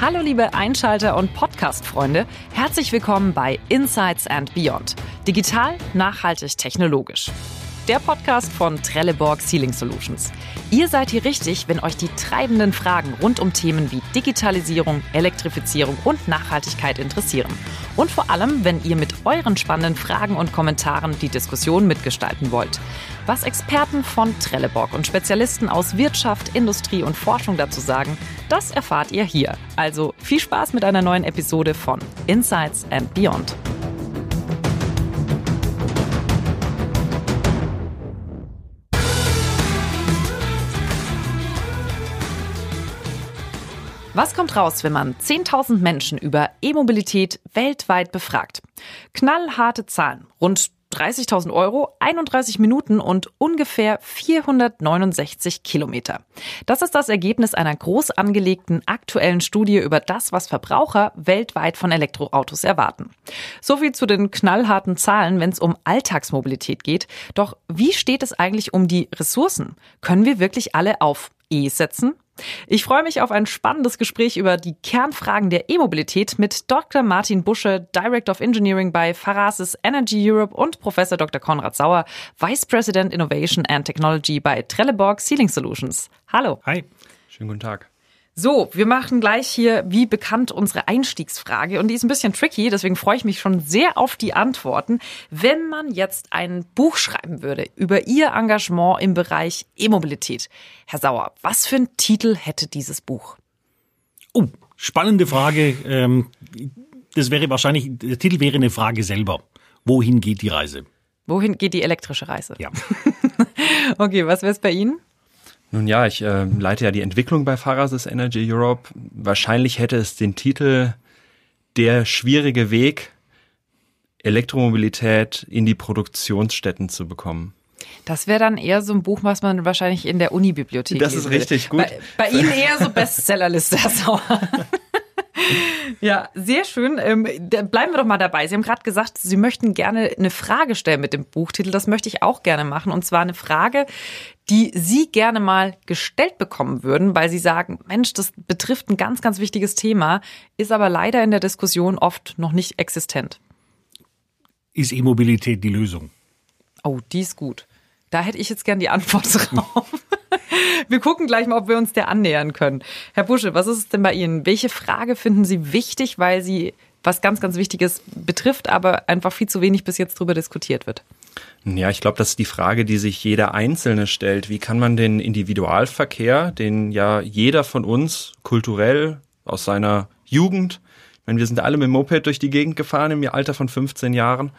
Hallo liebe Einschalter und Podcast-Freunde, herzlich willkommen bei Insights and Beyond. Digital, nachhaltig, technologisch der Podcast von Trelleborg Sealing Solutions. Ihr seid hier richtig, wenn euch die treibenden Fragen rund um Themen wie Digitalisierung, Elektrifizierung und Nachhaltigkeit interessieren. Und vor allem, wenn ihr mit euren spannenden Fragen und Kommentaren die Diskussion mitgestalten wollt. Was Experten von Trelleborg und Spezialisten aus Wirtschaft, Industrie und Forschung dazu sagen, das erfahrt ihr hier. Also viel Spaß mit einer neuen Episode von Insights and Beyond. Was kommt raus, wenn man 10.000 Menschen über E-Mobilität weltweit befragt? Knallharte Zahlen. Rund 30.000 Euro, 31 Minuten und ungefähr 469 Kilometer. Das ist das Ergebnis einer groß angelegten aktuellen Studie über das, was Verbraucher weltweit von Elektroautos erwarten. Soviel zu den knallharten Zahlen, wenn es um Alltagsmobilität geht. Doch wie steht es eigentlich um die Ressourcen? Können wir wirklich alle auf E setzen? Ich freue mich auf ein spannendes Gespräch über die Kernfragen der E-Mobilität mit Dr. Martin Busche, Director of Engineering bei Farasis Energy Europe und Professor Dr. Konrad Sauer, Vice President Innovation and Technology bei Trelleborg Sealing Solutions. Hallo. Hi. Schönen guten Tag. So, wir machen gleich hier, wie bekannt, unsere Einstiegsfrage. Und die ist ein bisschen tricky, deswegen freue ich mich schon sehr auf die Antworten. Wenn man jetzt ein Buch schreiben würde über Ihr Engagement im Bereich E-Mobilität, Herr Sauer, was für einen Titel hätte dieses Buch? Oh, spannende Frage. Ähm, das wäre wahrscheinlich, der Titel wäre eine Frage selber. Wohin geht die Reise? Wohin geht die elektrische Reise? Ja. okay, was wäre es bei Ihnen? Nun ja, ich äh, leite ja die Entwicklung bei Farasis Energy Europe. Wahrscheinlich hätte es den Titel Der schwierige Weg, Elektromobilität in die Produktionsstätten zu bekommen. Das wäre dann eher so ein Buch, was man wahrscheinlich in der Unibibliothek Das ist richtig gut. Bei, bei Ihnen eher so Bestsellerliste. Ja, sehr schön. Ähm, bleiben wir doch mal dabei. Sie haben gerade gesagt, Sie möchten gerne eine Frage stellen mit dem Buchtitel. Das möchte ich auch gerne machen. Und zwar eine Frage, die Sie gerne mal gestellt bekommen würden, weil Sie sagen, Mensch, das betrifft ein ganz, ganz wichtiges Thema, ist aber leider in der Diskussion oft noch nicht existent. Ist E-Mobilität die Lösung? Oh, die ist gut. Da hätte ich jetzt gern die Antwort drauf. Wir gucken gleich mal, ob wir uns der annähern können. Herr Busche, was ist es denn bei Ihnen? Welche Frage finden Sie wichtig, weil sie was ganz, ganz Wichtiges betrifft, aber einfach viel zu wenig bis jetzt darüber diskutiert wird? Ja, ich glaube, das ist die Frage, die sich jeder Einzelne stellt. Wie kann man den Individualverkehr, den ja jeder von uns kulturell aus seiner Jugend, meine, wir sind alle mit dem Moped durch die Gegend gefahren im Alter von 15 Jahren,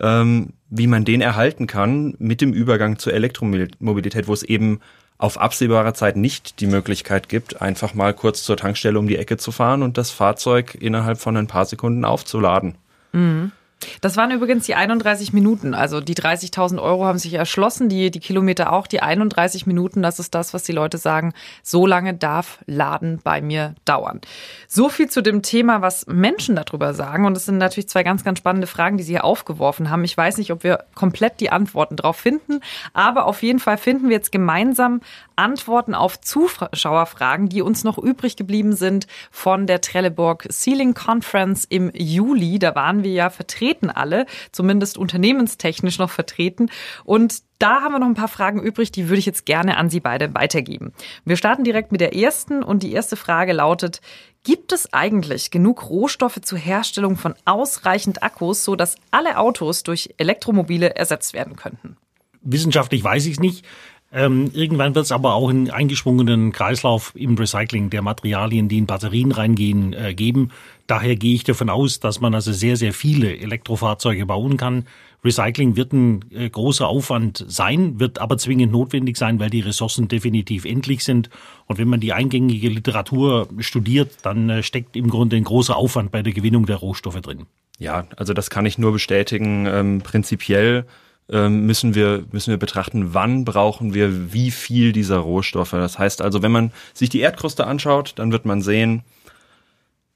ähm, wie man den erhalten kann mit dem Übergang zur Elektromobilität, wo es eben auf absehbare Zeit nicht die Möglichkeit gibt, einfach mal kurz zur Tankstelle um die Ecke zu fahren und das Fahrzeug innerhalb von ein paar Sekunden aufzuladen. Mhm. Das waren übrigens die 31 Minuten. Also die 30.000 Euro haben sich erschlossen, die, die Kilometer auch. Die 31 Minuten, das ist das, was die Leute sagen. So lange darf Laden bei mir dauern. So viel zu dem Thema, was Menschen darüber sagen. Und es sind natürlich zwei ganz, ganz spannende Fragen, die Sie hier aufgeworfen haben. Ich weiß nicht, ob wir komplett die Antworten drauf finden. Aber auf jeden Fall finden wir jetzt gemeinsam Antworten auf Zuschauerfragen, die uns noch übrig geblieben sind von der Trelleborg Sealing Conference im Juli. Da waren wir ja vertreten alle, zumindest unternehmenstechnisch noch vertreten. Und da haben wir noch ein paar Fragen übrig, die würde ich jetzt gerne an Sie beide weitergeben. Wir starten direkt mit der ersten und die erste Frage lautet, gibt es eigentlich genug Rohstoffe zur Herstellung von ausreichend Akkus, so dass alle Autos durch Elektromobile ersetzt werden könnten? Wissenschaftlich weiß ich es nicht. Ähm, irgendwann wird es aber auch einen eingeschwungenen Kreislauf im Recycling der Materialien, die in Batterien reingehen, äh, geben. Daher gehe ich davon aus, dass man also sehr, sehr viele Elektrofahrzeuge bauen kann. Recycling wird ein äh, großer Aufwand sein, wird aber zwingend notwendig sein, weil die Ressourcen definitiv endlich sind. Und wenn man die eingängige Literatur studiert, dann äh, steckt im Grunde ein großer Aufwand bei der Gewinnung der Rohstoffe drin. Ja, also das kann ich nur bestätigen. Ähm, prinzipiell müssen wir, müssen wir betrachten, wann brauchen wir wie viel dieser Rohstoffe. Das heißt also, wenn man sich die Erdkruste anschaut, dann wird man sehen,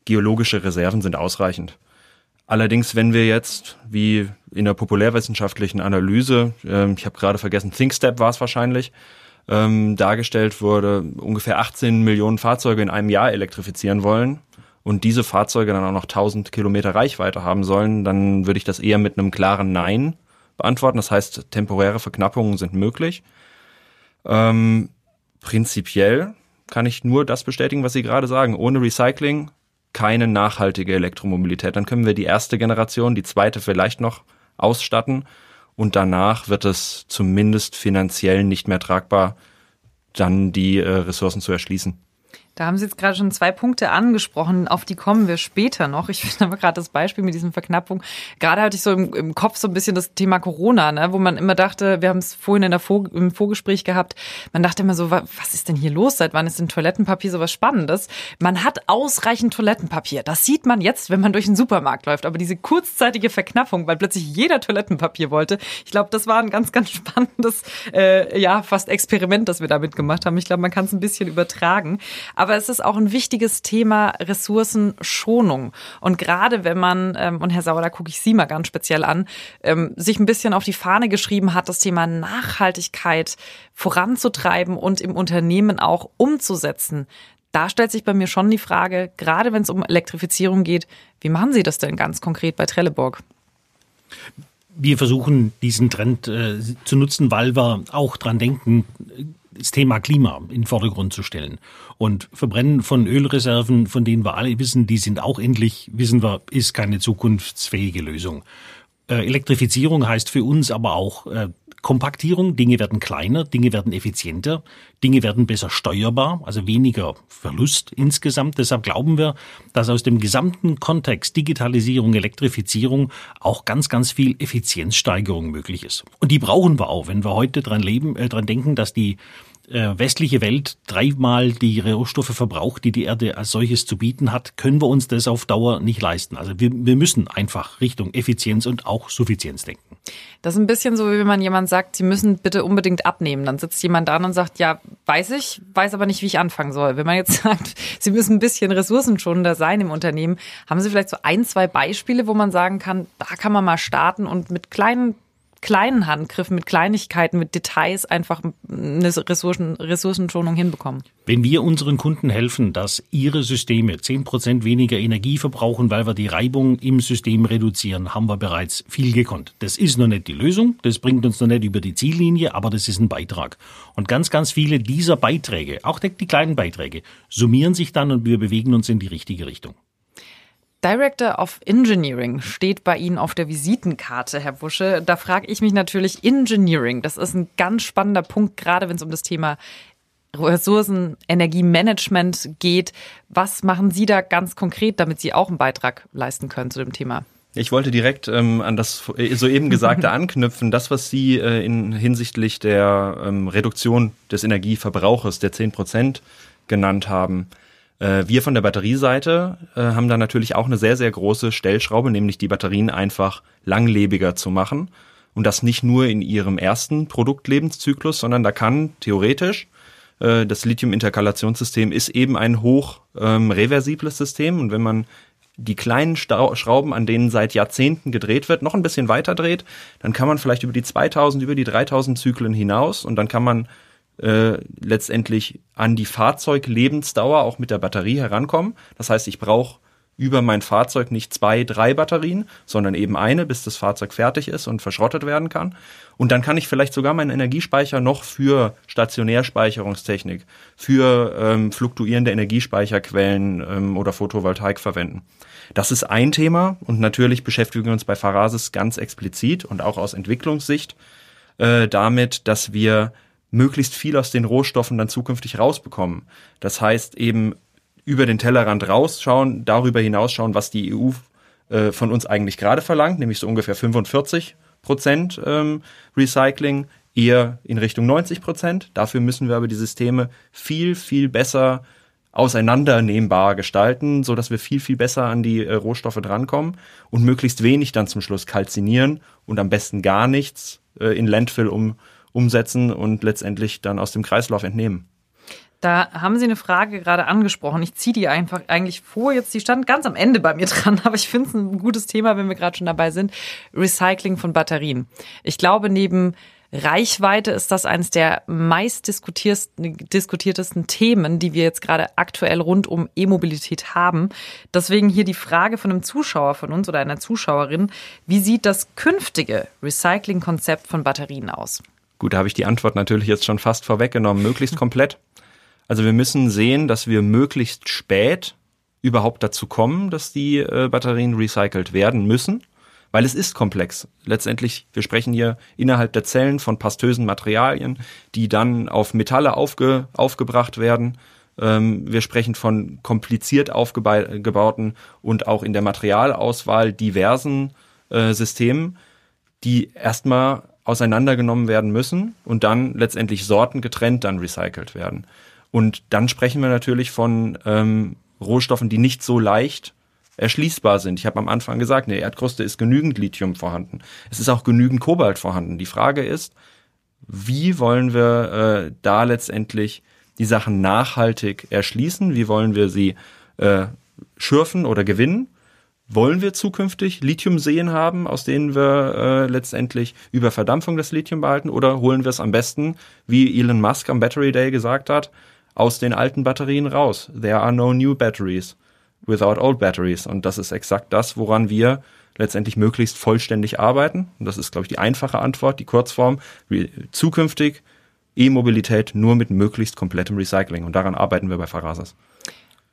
geologische Reserven sind ausreichend. Allerdings, wenn wir jetzt, wie in der populärwissenschaftlichen Analyse, äh, ich habe gerade vergessen, ThinkStep war es wahrscheinlich, ähm, dargestellt wurde, ungefähr 18 Millionen Fahrzeuge in einem Jahr elektrifizieren wollen und diese Fahrzeuge dann auch noch 1000 Kilometer Reichweite haben sollen, dann würde ich das eher mit einem klaren Nein beantworten. Das heißt, temporäre Verknappungen sind möglich. Ähm, prinzipiell kann ich nur das bestätigen, was Sie gerade sagen. Ohne Recycling keine nachhaltige Elektromobilität. Dann können wir die erste Generation, die zweite vielleicht noch ausstatten und danach wird es zumindest finanziell nicht mehr tragbar, dann die äh, Ressourcen zu erschließen. Da haben Sie jetzt gerade schon zwei Punkte angesprochen, auf die kommen wir später noch. Ich finde aber gerade das Beispiel mit diesen Verknappungen. Gerade hatte ich so im, im, Kopf so ein bisschen das Thema Corona, ne, wo man immer dachte, wir haben es vorhin in der Vor im Vorgespräch gehabt, man dachte immer so, was ist denn hier los? Seit wann ist denn Toilettenpapier so was Spannendes? Man hat ausreichend Toilettenpapier. Das sieht man jetzt, wenn man durch den Supermarkt läuft. Aber diese kurzzeitige Verknappung, weil plötzlich jeder Toilettenpapier wollte, ich glaube, das war ein ganz, ganz spannendes, äh, ja, fast Experiment, das wir damit gemacht haben. Ich glaube, man kann es ein bisschen übertragen. Aber es ist auch ein wichtiges Thema Ressourcenschonung. Und gerade wenn man, ähm, und Herr Sauer, da gucke ich Sie mal ganz speziell an, ähm, sich ein bisschen auf die Fahne geschrieben hat, das Thema Nachhaltigkeit voranzutreiben und im Unternehmen auch umzusetzen. Da stellt sich bei mir schon die Frage, gerade wenn es um Elektrifizierung geht, wie machen Sie das denn ganz konkret bei Trelleborg? Wir versuchen diesen Trend äh, zu nutzen, weil wir auch dran denken, das Thema Klima in den Vordergrund zu stellen. Und Verbrennen von Ölreserven, von denen wir alle wissen, die sind auch endlich, wissen wir, ist keine zukunftsfähige Lösung. Äh, Elektrifizierung heißt für uns aber auch äh, Kompaktierung. Dinge werden kleiner, Dinge werden effizienter, Dinge werden besser steuerbar, also weniger Verlust insgesamt. Deshalb glauben wir, dass aus dem gesamten Kontext Digitalisierung, Elektrifizierung auch ganz, ganz viel Effizienzsteigerung möglich ist. Und die brauchen wir auch, wenn wir heute dran leben, äh, dran denken, dass die äh, westliche Welt dreimal die Rohstoffe verbraucht, die die Erde als solches zu bieten hat, können wir uns das auf Dauer nicht leisten. Also wir, wir müssen einfach Richtung Effizienz und auch Suffizienz denken. Das ist ein bisschen so, wie wenn man jemand sagt, Sie müssen bitte unbedingt abnehmen. Dann sitzt jemand da und sagt, ja, weiß ich, weiß aber nicht, wie ich anfangen soll. Wenn man jetzt sagt, Sie müssen ein bisschen ressourcenschonender sein im Unternehmen, haben Sie vielleicht so ein, zwei Beispiele, wo man sagen kann, da kann man mal starten und mit kleinen kleinen Handgriffen, mit Kleinigkeiten, mit Details einfach eine Ressourcen, Ressourcenschonung hinbekommen. Wenn wir unseren Kunden helfen, dass ihre Systeme zehn Prozent weniger Energie verbrauchen, weil wir die Reibung im System reduzieren, haben wir bereits viel gekonnt. Das ist noch nicht die Lösung, das bringt uns noch nicht über die Ziellinie, aber das ist ein Beitrag. Und ganz, ganz viele dieser Beiträge, auch die kleinen Beiträge, summieren sich dann und wir bewegen uns in die richtige Richtung. Director of Engineering steht bei Ihnen auf der Visitenkarte, Herr Busche. Da frage ich mich natürlich Engineering. Das ist ein ganz spannender Punkt, gerade wenn es um das Thema Ressourcen, Energiemanagement geht. Was machen Sie da ganz konkret, damit Sie auch einen Beitrag leisten können zu dem Thema? Ich wollte direkt ähm, an das soeben Gesagte anknüpfen. Das, was Sie äh, in, hinsichtlich der ähm, Reduktion des Energieverbrauches der 10 Prozent genannt haben. Äh, wir von der Batterieseite äh, haben da natürlich auch eine sehr, sehr große Stellschraube, nämlich die Batterien einfach langlebiger zu machen. Und das nicht nur in ihrem ersten Produktlebenszyklus, sondern da kann theoretisch äh, das Lithium-Interkalationssystem ist eben ein hoch ähm, reversibles System. Und wenn man die kleinen Schrauben, an denen seit Jahrzehnten gedreht wird, noch ein bisschen weiter dreht, dann kann man vielleicht über die 2000, über die 3000 Zyklen hinaus und dann kann man äh, letztendlich an die Fahrzeuglebensdauer auch mit der Batterie herankommen. Das heißt, ich brauche über mein Fahrzeug nicht zwei, drei Batterien, sondern eben eine, bis das Fahrzeug fertig ist und verschrottet werden kann. Und dann kann ich vielleicht sogar meinen Energiespeicher noch für Stationärspeicherungstechnik, für ähm, fluktuierende Energiespeicherquellen ähm, oder Photovoltaik verwenden. Das ist ein Thema und natürlich beschäftigen wir uns bei Pharasis ganz explizit und auch aus Entwicklungssicht äh, damit, dass wir möglichst viel aus den Rohstoffen dann zukünftig rausbekommen. Das heißt eben über den Tellerrand rausschauen, darüber hinausschauen, was die EU äh, von uns eigentlich gerade verlangt, nämlich so ungefähr 45 Prozent ähm, Recycling, eher in Richtung 90 Prozent. Dafür müssen wir aber die Systeme viel, viel besser auseinandernehmbar gestalten, so dass wir viel, viel besser an die äh, Rohstoffe drankommen und möglichst wenig dann zum Schluss kalzinieren und am besten gar nichts äh, in Landfill um, umsetzen und letztendlich dann aus dem Kreislauf entnehmen. Da haben Sie eine Frage gerade angesprochen. Ich ziehe die einfach eigentlich vor. Jetzt, die stand ganz am Ende bei mir dran, aber ich finde es ein gutes Thema, wenn wir gerade schon dabei sind. Recycling von Batterien. Ich glaube, neben Reichweite ist das eines der meist diskutiertesten Themen, die wir jetzt gerade aktuell rund um E-Mobilität haben. Deswegen hier die Frage von einem Zuschauer von uns oder einer Zuschauerin. Wie sieht das künftige Recycling-Konzept von Batterien aus? Gut, da habe ich die Antwort natürlich jetzt schon fast vorweggenommen. Möglichst komplett. Also wir müssen sehen, dass wir möglichst spät überhaupt dazu kommen, dass die äh, Batterien recycelt werden müssen weil es ist komplex. Letztendlich, wir sprechen hier innerhalb der Zellen von pastösen Materialien, die dann auf Metalle aufge, aufgebracht werden. Ähm, wir sprechen von kompliziert aufgebauten und auch in der Materialauswahl diversen äh, Systemen, die erstmal auseinandergenommen werden müssen und dann letztendlich sortengetrennt dann recycelt werden. Und dann sprechen wir natürlich von ähm, Rohstoffen, die nicht so leicht erschließbar sind. Ich habe am Anfang gesagt, in der Erdkruste ist genügend Lithium vorhanden. Es ist auch genügend Kobalt vorhanden. Die Frage ist, wie wollen wir äh, da letztendlich die Sachen nachhaltig erschließen? Wie wollen wir sie äh, schürfen oder gewinnen? Wollen wir zukünftig Lithiumseen haben, aus denen wir äh, letztendlich über Verdampfung das Lithium behalten? Oder holen wir es am besten, wie Elon Musk am Battery Day gesagt hat, aus den alten Batterien raus? There are no new batteries without old batteries. Und das ist exakt das, woran wir letztendlich möglichst vollständig arbeiten. Und das ist, glaube ich, die einfache Antwort, die Kurzform. Zukünftig E-Mobilität nur mit möglichst komplettem Recycling. Und daran arbeiten wir bei Farasas.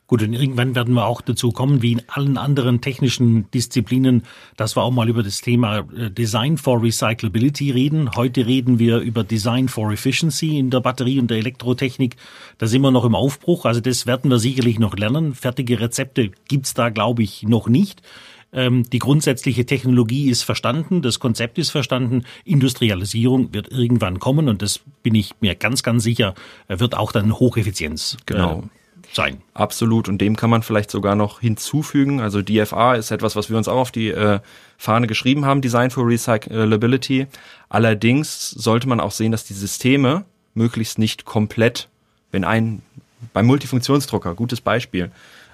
Gut, und irgendwann werden wir auch dazu kommen, wie in allen anderen technischen Disziplinen, dass wir auch mal über das Thema äh, Design for Recyclability reden. Heute reden wir über Design for Efficiency in der Batterie- und der Elektrotechnik. Da sind wir noch im Aufbruch. Also das werden wir sicherlich noch lernen. Fertige Rezepte gibt's da, glaube ich, noch nicht. Ähm, die grundsätzliche Technologie ist verstanden, das Konzept ist verstanden. Industrialisierung wird irgendwann kommen und das bin ich mir ganz, ganz sicher, wird auch dann Hocheffizienz genau. Sein. Absolut. Und dem kann man vielleicht sogar noch hinzufügen. Also DFA ist etwas, was wir uns auch auf die äh, Fahne geschrieben haben, Design for Recyclability. Allerdings sollte man auch sehen, dass die Systeme möglichst nicht komplett, wenn ein, beim Multifunktionsdrucker, gutes Beispiel,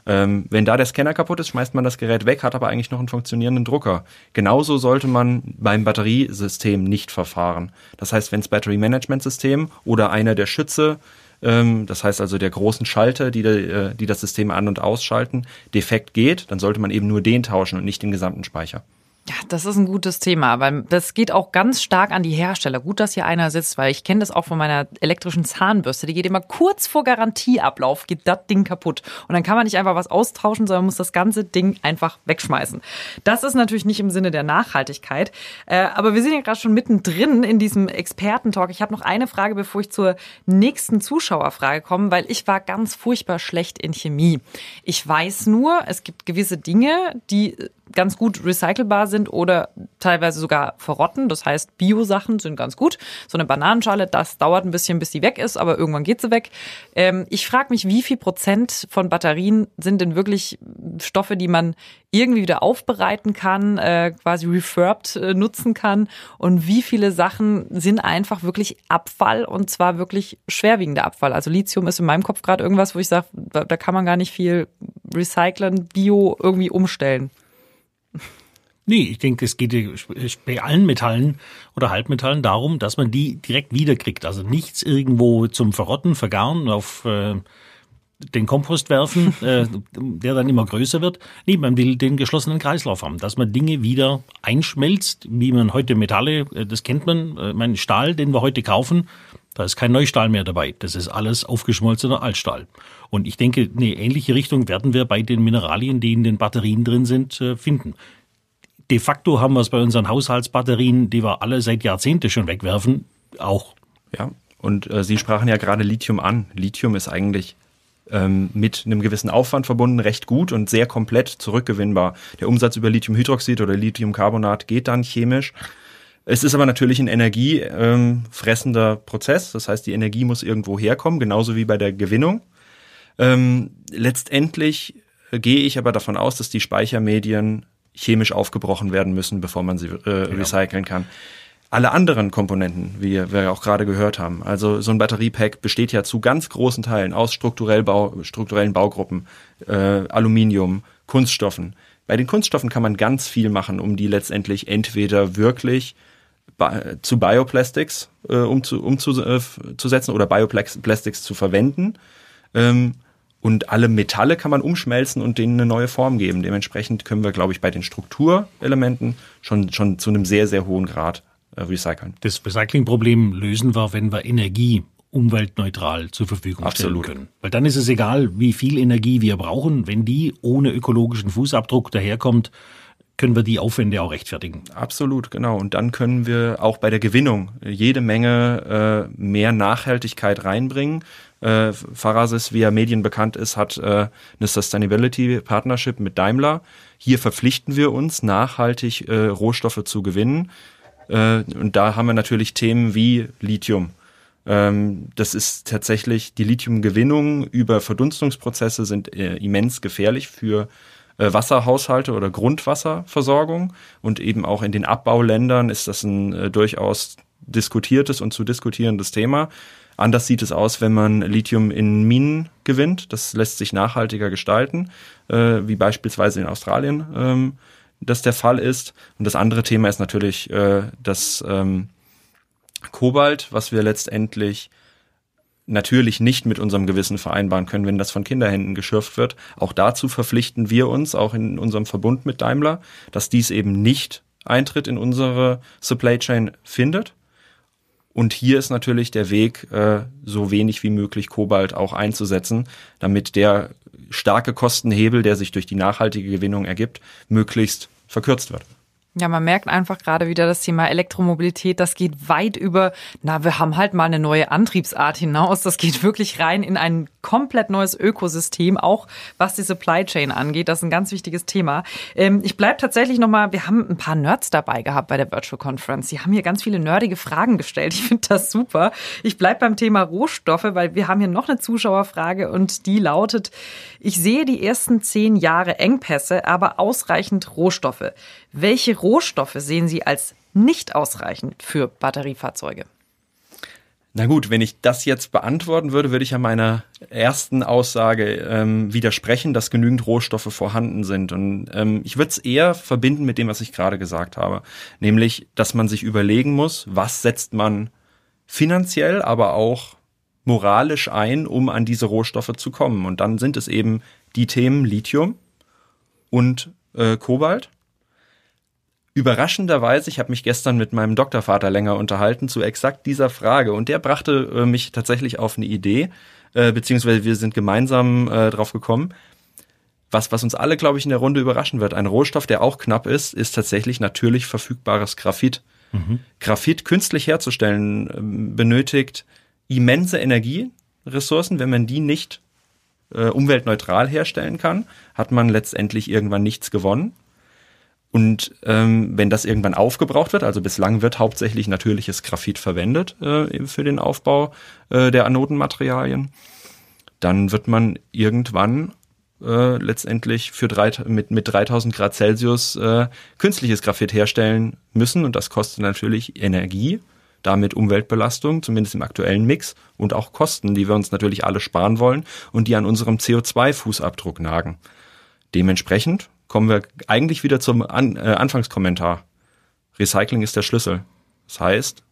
ähm, wenn da der Scanner kaputt ist, schmeißt man das Gerät weg, hat aber eigentlich noch einen funktionierenden Drucker. Genauso sollte man beim Batteriesystem nicht verfahren. Das heißt, wenn das Battery Management System oder einer der Schütze ähm, das heißt also der großen Schalter, die, äh, die das System an- und ausschalten, defekt geht, dann sollte man eben nur den tauschen und nicht den gesamten Speicher. Ja, das ist ein gutes Thema, weil das geht auch ganz stark an die Hersteller. Gut, dass hier einer sitzt, weil ich kenne das auch von meiner elektrischen Zahnbürste. Die geht immer kurz vor Garantieablauf, geht das Ding kaputt. Und dann kann man nicht einfach was austauschen, sondern muss das ganze Ding einfach wegschmeißen. Das ist natürlich nicht im Sinne der Nachhaltigkeit. Äh, aber wir sind ja gerade schon mittendrin in diesem Expertentalk. Ich habe noch eine Frage, bevor ich zur nächsten Zuschauerfrage komme, weil ich war ganz furchtbar schlecht in Chemie. Ich weiß nur, es gibt gewisse Dinge, die ganz gut recycelbar sind oder teilweise sogar verrotten. Das heißt, Bio-Sachen sind ganz gut. So eine Bananenschale, das dauert ein bisschen, bis sie weg ist, aber irgendwann geht sie weg. Ähm, ich frage mich, wie viel Prozent von Batterien sind denn wirklich Stoffe, die man irgendwie wieder aufbereiten kann, äh, quasi refurbed äh, nutzen kann und wie viele Sachen sind einfach wirklich Abfall und zwar wirklich schwerwiegender Abfall. Also Lithium ist in meinem Kopf gerade irgendwas, wo ich sage, da, da kann man gar nicht viel recyceln, Bio irgendwie umstellen. Nee, ich denke, es geht bei allen Metallen oder Halbmetallen darum, dass man die direkt wiederkriegt. Also nichts irgendwo zum Verrotten, Vergaren, auf äh, den Kompost werfen, äh, der dann immer größer wird. Nee, man will den geschlossenen Kreislauf haben, dass man Dinge wieder einschmelzt, wie man heute Metalle, äh, das kennt man, äh, mein Stahl, den wir heute kaufen, da ist kein Neustahl mehr dabei. Das ist alles aufgeschmolzener Altstahl. Und ich denke, eine ähnliche Richtung werden wir bei den Mineralien, die in den Batterien drin sind, äh, finden de facto haben wir es bei unseren Haushaltsbatterien, die wir alle seit Jahrzehnten schon wegwerfen, auch. Ja, und äh, Sie sprachen ja gerade Lithium an. Lithium ist eigentlich ähm, mit einem gewissen Aufwand verbunden, recht gut und sehr komplett zurückgewinnbar. Der Umsatz über Lithiumhydroxid oder Lithiumcarbonat geht dann chemisch. Es ist aber natürlich ein energiefressender ähm, Prozess. Das heißt, die Energie muss irgendwo herkommen, genauso wie bei der Gewinnung. Ähm, letztendlich gehe ich aber davon aus, dass die Speichermedien chemisch aufgebrochen werden müssen, bevor man sie äh, recyceln kann. Alle anderen Komponenten, wie wir auch gerade gehört haben, also so ein Batteriepack besteht ja zu ganz großen Teilen aus strukturell Bau, strukturellen Baugruppen, äh, Aluminium, Kunststoffen. Bei den Kunststoffen kann man ganz viel machen, um die letztendlich entweder wirklich zu Bioplastics äh, umzu, umzusetzen äh, oder Bioplastics zu verwenden. Ähm, und alle Metalle kann man umschmelzen und denen eine neue Form geben. Dementsprechend können wir, glaube ich, bei den Strukturelementen schon, schon zu einem sehr, sehr hohen Grad äh, recyceln. Das Recyclingproblem lösen wir, wenn wir Energie umweltneutral zur Verfügung Absolut. stellen können. Weil dann ist es egal, wie viel Energie wir brauchen. Wenn die ohne ökologischen Fußabdruck daherkommt, können wir die Aufwände auch rechtfertigen. Absolut, genau. Und dann können wir auch bei der Gewinnung jede Menge äh, mehr Nachhaltigkeit reinbringen. Äh, Farasis, wie er Medien bekannt ist, hat äh, eine Sustainability Partnership mit Daimler. Hier verpflichten wir uns, nachhaltig äh, Rohstoffe zu gewinnen. Äh, und da haben wir natürlich Themen wie Lithium. Ähm, das ist tatsächlich, die Lithiumgewinnung über Verdunstungsprozesse sind äh, immens gefährlich für Wasserhaushalte oder Grundwasserversorgung. Und eben auch in den Abbauländern ist das ein äh, durchaus diskutiertes und zu diskutierendes Thema. Anders sieht es aus, wenn man Lithium in Minen gewinnt. Das lässt sich nachhaltiger gestalten, äh, wie beispielsweise in Australien ähm, das der Fall ist. Und das andere Thema ist natürlich äh, das ähm, Kobalt, was wir letztendlich natürlich nicht mit unserem Gewissen vereinbaren können, wenn das von Kinderhänden geschürft wird. Auch dazu verpflichten wir uns, auch in unserem Verbund mit Daimler, dass dies eben nicht Eintritt in unsere Supply Chain findet. Und hier ist natürlich der Weg, äh, so wenig wie möglich Kobalt auch einzusetzen, damit der starke Kostenhebel, der sich durch die nachhaltige Gewinnung ergibt, möglichst verkürzt wird. Ja, man merkt einfach gerade wieder das Thema Elektromobilität, das geht weit über, na, wir haben halt mal eine neue Antriebsart hinaus. Das geht wirklich rein in ein komplett neues Ökosystem, auch was die Supply Chain angeht. Das ist ein ganz wichtiges Thema. Ähm, ich bleib tatsächlich nochmal, wir haben ein paar Nerds dabei gehabt bei der Virtual Conference. Die haben hier ganz viele nerdige Fragen gestellt. Ich finde das super. Ich bleib beim Thema Rohstoffe, weil wir haben hier noch eine Zuschauerfrage und die lautet, ich sehe die ersten zehn Jahre Engpässe, aber ausreichend Rohstoffe. Welche Rohstoffe sehen Sie als nicht ausreichend für Batteriefahrzeuge? Na gut, wenn ich das jetzt beantworten würde, würde ich ja meiner ersten Aussage ähm, widersprechen, dass genügend Rohstoffe vorhanden sind. Und ähm, ich würde es eher verbinden mit dem, was ich gerade gesagt habe. Nämlich, dass man sich überlegen muss, was setzt man finanziell, aber auch moralisch ein, um an diese Rohstoffe zu kommen. Und dann sind es eben die Themen Lithium und äh, Kobalt Überraschenderweise, ich habe mich gestern mit meinem Doktorvater länger unterhalten zu exakt dieser Frage und der brachte äh, mich tatsächlich auf eine Idee, äh, beziehungsweise wir sind gemeinsam äh, drauf gekommen. Was, was uns alle, glaube ich, in der Runde überraschen wird, ein Rohstoff, der auch knapp ist, ist tatsächlich natürlich verfügbares Graphit. Mhm. Graphit künstlich herzustellen äh, benötigt immense Energieressourcen. Wenn man die nicht äh, umweltneutral herstellen kann, hat man letztendlich irgendwann nichts gewonnen. Und ähm, wenn das irgendwann aufgebraucht wird, also bislang wird hauptsächlich natürliches Graphit verwendet äh, für den Aufbau äh, der Anodenmaterialien, dann wird man irgendwann äh, letztendlich für drei, mit, mit 3000 Grad Celsius äh, künstliches Graphit herstellen müssen und das kostet natürlich Energie, damit Umweltbelastung, zumindest im aktuellen Mix und auch Kosten, die wir uns natürlich alle sparen wollen und die an unserem CO2-Fußabdruck nagen. Dementsprechend kommen wir eigentlich wieder zum An äh, Anfangskommentar. Recycling ist der Schlüssel. Das heißt,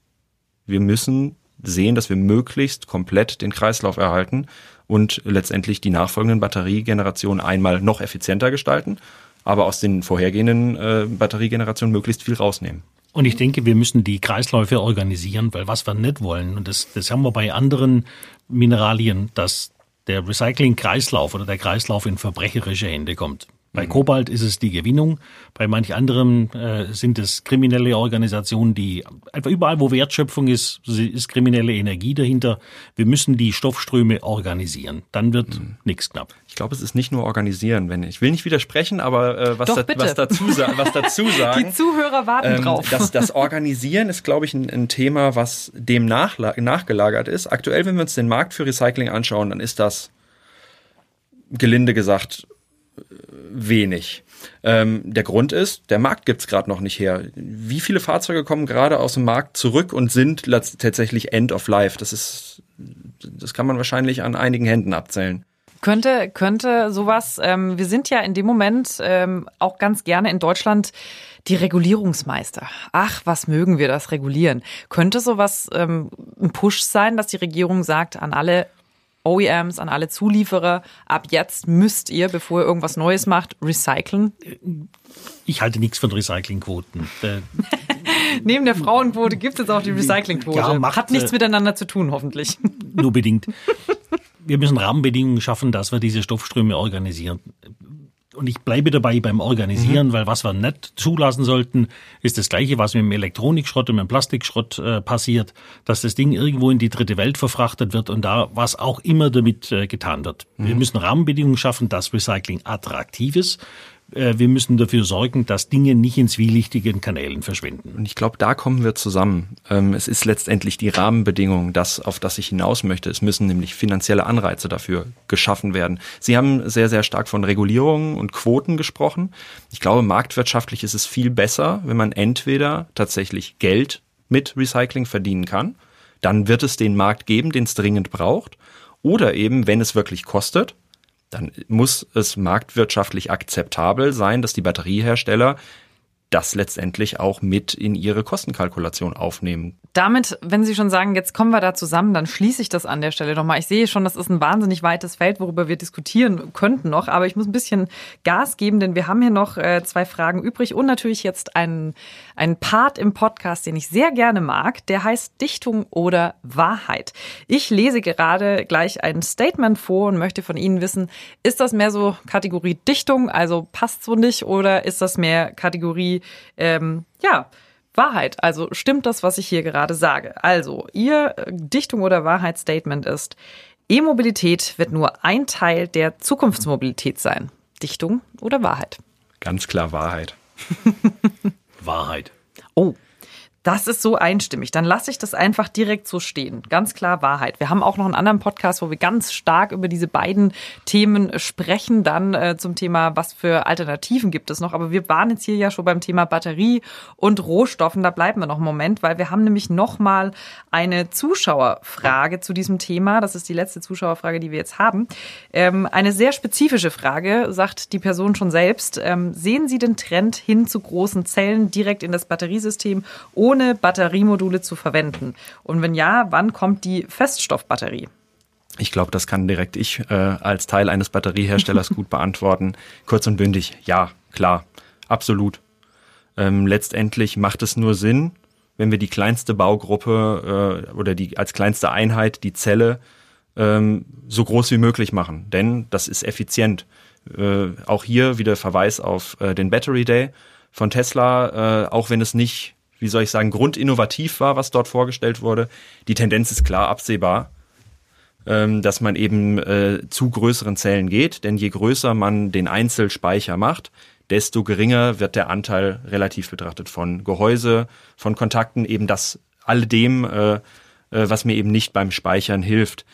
wir müssen sehen, dass wir möglichst komplett den Kreislauf erhalten und letztendlich die nachfolgenden Batteriegenerationen einmal noch effizienter gestalten, aber aus den vorhergehenden äh, Batteriegenerationen möglichst viel rausnehmen. Und ich denke, wir müssen die Kreisläufe organisieren, weil was wir nicht wollen, und das, das haben wir bei anderen Mineralien, dass der Recycling-Kreislauf oder der Kreislauf in verbrecherische Hände kommt. Bei Kobalt ist es die Gewinnung, bei manch anderem äh, sind es kriminelle Organisationen, die einfach überall, wo Wertschöpfung ist, ist kriminelle Energie dahinter. Wir müssen die Stoffströme organisieren. Dann wird mhm. nichts knapp. Ich glaube, es ist nicht nur organisieren, wenn ich will nicht widersprechen, aber äh, was, Doch, da, was dazu was dazu sagen. Die Zuhörer warten ähm, drauf. Das, das Organisieren ist, glaube ich, ein, ein Thema, was dem nachgelagert ist. Aktuell, wenn wir uns den Markt für Recycling anschauen, dann ist das gelinde gesagt wenig. Ähm, der Grund ist, der Markt gibt's gerade noch nicht her. Wie viele Fahrzeuge kommen gerade aus dem Markt zurück und sind tatsächlich End of Life? Das ist, das kann man wahrscheinlich an einigen Händen abzählen. Könnte, könnte sowas, ähm, wir sind ja in dem Moment ähm, auch ganz gerne in Deutschland die Regulierungsmeister. Ach, was mögen wir das regulieren? Könnte sowas ähm, ein Push sein, dass die Regierung sagt an alle OEMs, an alle Zulieferer, ab jetzt müsst ihr, bevor ihr irgendwas Neues macht, recyceln? Ich halte nichts von Recyclingquoten. Neben der Frauenquote gibt es jetzt auch die Recyclingquote. Ja, macht, Hat nichts äh, miteinander zu tun, hoffentlich. nur bedingt. Wir müssen Rahmenbedingungen schaffen, dass wir diese Stoffströme organisieren. Und ich bleibe dabei beim Organisieren, weil was wir nicht zulassen sollten, ist das Gleiche, was mit dem Elektronikschrott und mit dem Plastikschrott äh, passiert, dass das Ding irgendwo in die dritte Welt verfrachtet wird und da was auch immer damit äh, getan wird. Wir müssen Rahmenbedingungen schaffen, dass Recycling attraktiv ist. Äh, wir müssen dafür sorgen, dass Dinge nicht in zwielichtigen Kanälen verschwinden. Und ich glaube, da kommen wir zusammen. Ähm, es ist letztendlich die Rahmenbedingung, das, auf das ich hinaus möchte. Es müssen nämlich finanzielle Anreize dafür geschaffen werden. Sie haben sehr, sehr stark von Regulierungen und Quoten gesprochen. Ich glaube, marktwirtschaftlich ist es viel besser, wenn man entweder tatsächlich Geld mit Recycling verdienen kann. Dann wird es den Markt geben, den es dringend braucht. Oder eben, wenn es wirklich kostet, dann muss es marktwirtschaftlich akzeptabel sein, dass die Batteriehersteller das letztendlich auch mit in ihre Kostenkalkulation aufnehmen. Damit, wenn Sie schon sagen, jetzt kommen wir da zusammen, dann schließe ich das an der Stelle nochmal. Ich sehe schon, das ist ein wahnsinnig weites Feld, worüber wir diskutieren könnten noch, aber ich muss ein bisschen Gas geben, denn wir haben hier noch äh, zwei Fragen übrig und natürlich jetzt einen, einen Part im Podcast, den ich sehr gerne mag, der heißt Dichtung oder Wahrheit. Ich lese gerade gleich ein Statement vor und möchte von Ihnen wissen, ist das mehr so Kategorie Dichtung, also passt so nicht, oder ist das mehr Kategorie, ähm, ja, Wahrheit. Also stimmt das, was ich hier gerade sage. Also, Ihr äh, Dichtung oder Wahrheitsstatement ist, E-Mobilität wird nur ein Teil der Zukunftsmobilität sein. Dichtung oder Wahrheit? Ganz klar Wahrheit. Wahrheit. Oh, das ist so einstimmig. Dann lasse ich das einfach direkt so stehen. Ganz klar Wahrheit. Wir haben auch noch einen anderen Podcast, wo wir ganz stark über diese beiden Themen sprechen. Dann äh, zum Thema, was für Alternativen gibt es noch. Aber wir waren jetzt hier ja schon beim Thema Batterie und Rohstoffen. Da bleiben wir noch einen Moment, weil wir haben nämlich noch mal eine Zuschauerfrage zu diesem Thema. Das ist die letzte Zuschauerfrage, die wir jetzt haben. Ähm, eine sehr spezifische Frage, sagt die Person schon selbst. Ähm, sehen Sie den Trend hin zu großen Zellen direkt in das Batteriesystem ohne Batteriemodule zu verwenden? Und wenn ja, wann kommt die Feststoffbatterie? Ich glaube, das kann direkt ich äh, als Teil eines Batterieherstellers gut beantworten. Kurz und bündig, ja, klar, absolut. Ähm, letztendlich macht es nur Sinn, wenn wir die kleinste Baugruppe äh, oder die als kleinste Einheit die Zelle ähm, so groß wie möglich machen, denn das ist effizient. Äh, auch hier wieder Verweis auf äh, den Battery Day von Tesla, äh, auch wenn es nicht wie soll ich sagen, grundinnovativ war, was dort vorgestellt wurde. Die Tendenz ist klar absehbar, ähm, dass man eben äh, zu größeren Zellen geht, denn je größer man den Einzelspeicher macht, desto geringer wird der Anteil relativ betrachtet von Gehäuse, von Kontakten, eben das alledem, äh, äh, was mir eben nicht beim Speichern hilft.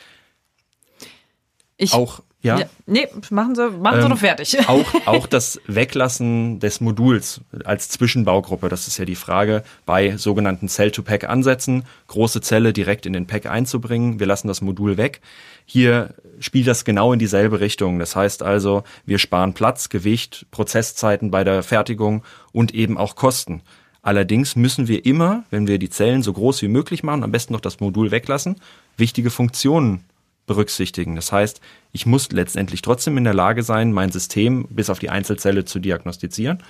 Ich, Auch ja. ja. Nee, machen Sie, machen Sie Ähm, noch fertig. Auch, auch das Weglassen des Moduls als Zwischenbaugruppe, das ist ja die Frage, bei sogenannten Cell-to-Pack-Ansätzen, große Zelle direkt in den Pack einzubringen, wir lassen das Modul weg. Hier spielt das genau in dieselbe Richtung. Das heißt also, wir sparen Platz, Gewicht, Prozesszeiten bei der Fertigung und eben auch Kosten. Allerdings müssen wir immer, wenn wir die Zellen so groß wie möglich machen, am besten noch das Modul weglassen, wichtige Funktionen berücksichtigen. Das heißt, ich muss letztendlich trotzdem in der Lage sein, mein System bis auf die Einzelzelle zu diagnostizieren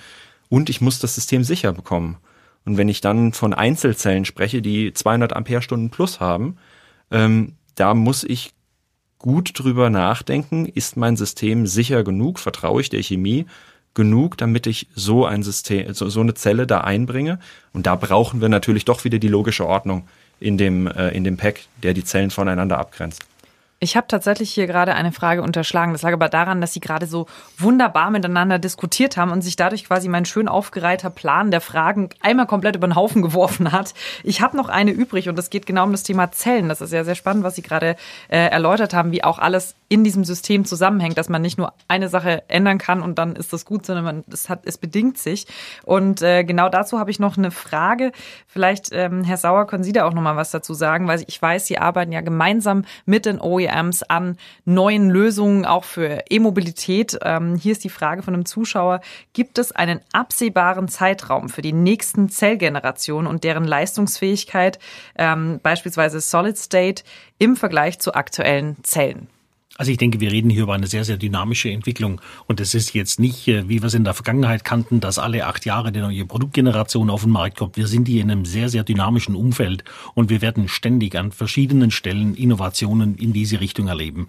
und ich muss das System sicher bekommen. Und wenn ich dann von Einzelzellen spreche, die 200 Ampere-Stunden plus haben, ähm, da muss ich gut drüber nachdenken, ist mein System sicher genug, vertraue ich der Chemie genug, damit ich so ein System, so, so eine Zelle da einbringe. Und da brauchen wir natürlich doch wieder die logische Ordnung in dem, äh, in dem Pack, der die Zellen voneinander abgrenzt. Ich habe tatsächlich hier gerade eine Frage unterschlagen. Das lag aber daran, dass Sie gerade so wunderbar miteinander diskutiert haben und sich dadurch quasi mein schön aufgereihter Plan der Fragen einmal komplett über den Haufen geworfen hat. Ich habe noch eine übrig und es geht genau um das Thema Zellen. Das ist ja sehr spannend, was Sie gerade äh, erläutert haben, wie auch alles in diesem System zusammenhängt, dass man nicht nur eine Sache ändern kann und dann ist das gut, sondern man, es, hat, es bedingt sich. Und äh, genau dazu habe ich noch eine Frage. Vielleicht, ähm, Herr Sauer, können Sie da auch noch mal was dazu sagen, weil ich weiß, Sie arbeiten ja gemeinsam mit den OEMs OEMs an neuen Lösungen auch für E-Mobilität. Ähm, hier ist die Frage von einem Zuschauer, gibt es einen absehbaren Zeitraum für die nächsten Zellgenerationen und deren Leistungsfähigkeit, ähm, beispielsweise Solid State, im Vergleich zu aktuellen Zellen? Also ich denke, wir reden hier über eine sehr, sehr dynamische Entwicklung. Und es ist jetzt nicht, äh, wie wir es in der Vergangenheit kannten, dass alle acht Jahre eine neue Produktgeneration auf den Markt kommt. Wir sind hier in einem sehr, sehr dynamischen Umfeld und wir werden ständig an verschiedenen Stellen Innovationen in diese Richtung erleben.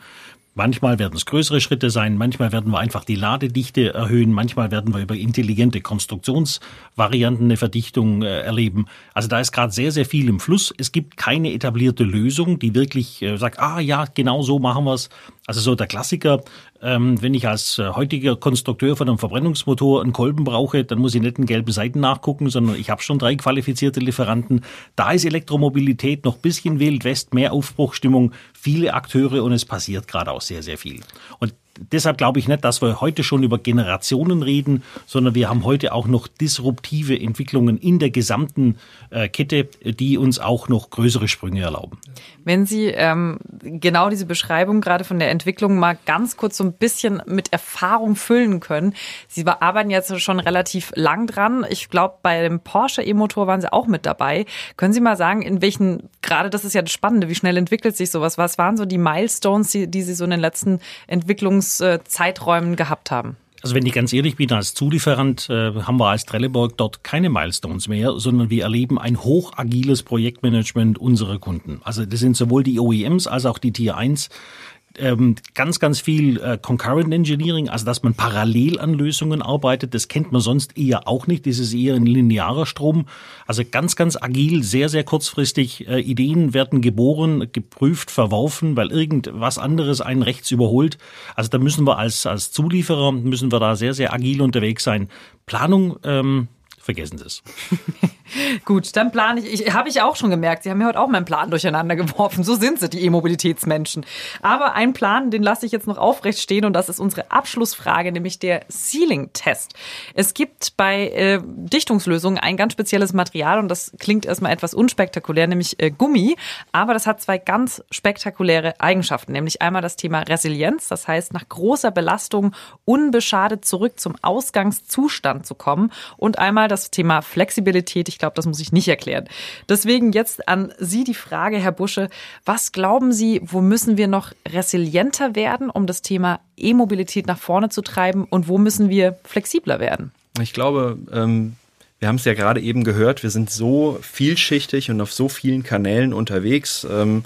Manchmal werden es größere Schritte sein, manchmal werden wir einfach die Ladedichte erhöhen, manchmal werden wir über intelligente Konstruktionsvarianten eine Verdichtung äh, erleben. Also da ist gerade sehr, sehr viel im Fluss. Es gibt keine etablierte Lösung, die wirklich äh, sagt, ah ja, genau so machen wir es. Also so der Klassiker, ähm, wenn ich als äh, heutiger Konstrukteur von einem Verbrennungsmotor einen Kolben brauche, dann muss ich nicht in gelben Seiten nachgucken, sondern ich habe schon drei qualifizierte Lieferanten. Da ist Elektromobilität noch bisschen Wild West, mehr Aufbruchstimmung, viele Akteure und es passiert gerade auch sehr, sehr viel. Und deshalb glaube ich nicht, dass wir heute schon über Generationen reden, sondern wir haben heute auch noch disruptive Entwicklungen in der gesamten äh, Kette, die uns auch noch größere Sprünge erlauben. Wenn Sie ähm, genau diese Beschreibung gerade von der Entwicklung mal ganz kurz so ein bisschen mit Erfahrung füllen können. Sie arbeiten jetzt schon relativ lang dran. Ich glaube, bei dem Porsche E-Motor waren Sie auch mit dabei. Können Sie mal sagen, in welchen, gerade das ist ja das Spannende, wie schnell entwickelt sich sowas? Was waren so die Milestones, die, die Sie so in den letzten Entwicklungszeiträumen gehabt haben? Also wenn ich ganz ehrlich bin, als Zulieferant äh, haben wir als Trelleborg dort keine Milestones mehr, sondern wir erleben ein hochagiles Projektmanagement unserer Kunden. Also das sind sowohl die OEMs als auch die Tier 1 ähm, ganz, ganz viel äh, Concurrent Engineering, also dass man parallel an Lösungen arbeitet. Das kennt man sonst eher auch nicht. Das ist eher ein linearer Strom. Also ganz, ganz agil, sehr, sehr kurzfristig. Äh, Ideen werden geboren, geprüft, verworfen, weil irgendwas anderes einen rechts überholt. Also da müssen wir als, als Zulieferer, müssen wir da sehr, sehr agil unterwegs sein. Planung, ähm, vergessen Sie es. Gut, dann plane ich. ich Habe ich auch schon gemerkt. Sie haben mir heute auch meinen Plan durcheinander geworfen. So sind sie, die E-Mobilitätsmenschen. Aber ein Plan, den lasse ich jetzt noch aufrecht stehen und das ist unsere Abschlussfrage, nämlich der Sealing-Test. Es gibt bei äh, Dichtungslösungen ein ganz spezielles Material und das klingt erstmal etwas unspektakulär, nämlich äh, Gummi. Aber das hat zwei ganz spektakuläre Eigenschaften, nämlich einmal das Thema Resilienz, das heißt nach großer Belastung unbeschadet zurück zum Ausgangszustand zu kommen und einmal das Thema Flexibilität. Ich glaube, das muss ich nicht erklären. Deswegen jetzt an Sie die Frage, Herr Busche, was glauben Sie, wo müssen wir noch resilienter werden, um das Thema E-Mobilität nach vorne zu treiben und wo müssen wir flexibler werden? Ich glaube, ähm wir haben es ja gerade eben gehört, wir sind so vielschichtig und auf so vielen Kanälen unterwegs. Ähm,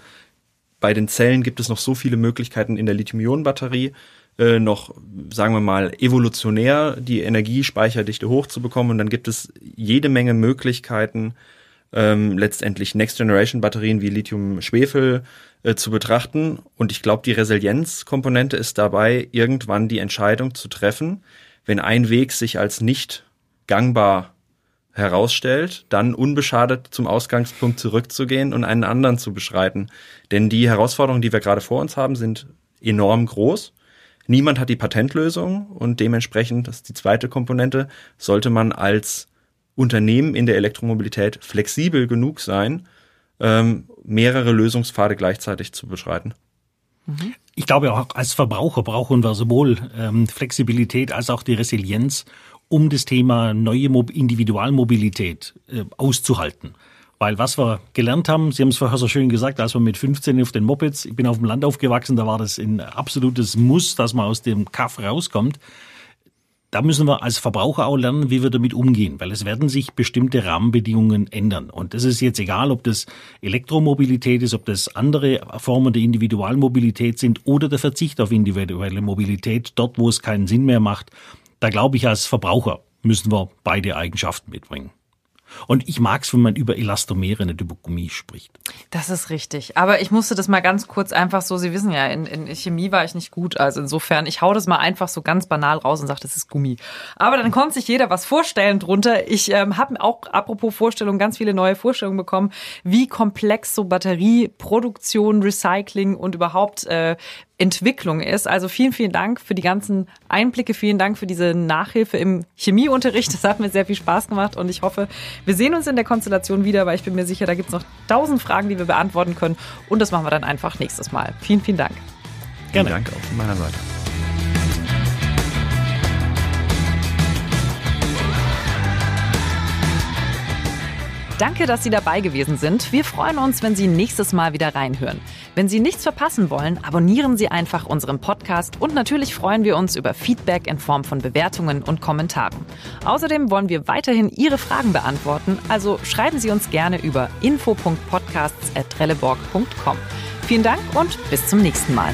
bei den Zellen gibt es noch so viele Möglichkeiten in der Lithium-Ionen-Batterie äh, noch, sagen wir mal, evolutionär die Energiespeicherdichte hochzubekommen. Und dann gibt es jede Menge Möglichkeiten, ähm, letztendlich Next-Generation-Batterien wie Lithium-Schwefel äh, zu betrachten. Und ich glaube, die Resilienzkomponente ist dabei, irgendwann die Entscheidung zu treffen, wenn ein Weg sich als nicht gangbar herausstellt, dann unbeschadet zum Ausgangspunkt zurückzugehen und einen anderen zu beschreiten. Denn die Herausforderungen, die wir gerade vor uns haben, sind enorm groß. Niemand hat die Patentlösung und dementsprechend, das ist die zweite Komponente, sollte man als Unternehmen in der Elektromobilität flexibel genug sein, ähm, mehrere Lösungspfade gleichzeitig zu beschreiten. Ich glaube auch als Verbraucher brauchen wir sowohl ähm, Flexibilität als auch die Resilienz, um das Thema neue Mo Individualmobilität äh, auszuhalten. Weil was wir gelernt haben, Sie haben es vorher so schön gesagt, als wir mit 15 auf den Mopeds, ich bin auf dem Land aufgewachsen, da war das ein absolutes Muss, dass man aus dem Kaff rauskommt. Da müssen wir als Verbraucher auch lernen, wie wir damit umgehen, weil es werden sich bestimmte Rahmenbedingungen ändern. Und das ist jetzt egal, ob das Elektromobilität ist, ob das andere Formen der Individualmobilität sind oder der Verzicht auf individuelle Mobilität, dort wo es keinen Sinn mehr macht. Da glaube ich, als Verbraucher müssen wir beide Eigenschaften mitbringen. Und ich mag es, wenn man über Elastomere, nicht über Gummi spricht. Das ist richtig. Aber ich musste das mal ganz kurz einfach so, Sie wissen ja, in, in Chemie war ich nicht gut. Also insofern, ich hau das mal einfach so ganz banal raus und sage, das ist Gummi. Aber dann konnte sich jeder was vorstellen drunter. Ich ähm, habe auch, apropos Vorstellungen, ganz viele neue Vorstellungen bekommen, wie komplex so Batterieproduktion, Recycling und überhaupt äh, Entwicklung ist. Also vielen, vielen Dank für die ganzen Einblicke, vielen Dank für diese Nachhilfe im Chemieunterricht. Das hat mir sehr viel Spaß gemacht und ich hoffe, wir sehen uns in der Konstellation wieder, weil ich bin mir sicher, da gibt es noch tausend Fragen, die wir beantworten können und das machen wir dann einfach nächstes Mal. Vielen, vielen Dank. Gerne. Vielen Dank auch von meiner Seite. Danke, dass Sie dabei gewesen sind. Wir freuen uns, wenn Sie nächstes Mal wieder reinhören. Wenn Sie nichts verpassen wollen, abonnieren Sie einfach unseren Podcast und natürlich freuen wir uns über Feedback in Form von Bewertungen und Kommentaren. Außerdem wollen wir weiterhin Ihre Fragen beantworten, also schreiben Sie uns gerne über info.podcasts.trelleborg.com. Vielen Dank und bis zum nächsten Mal.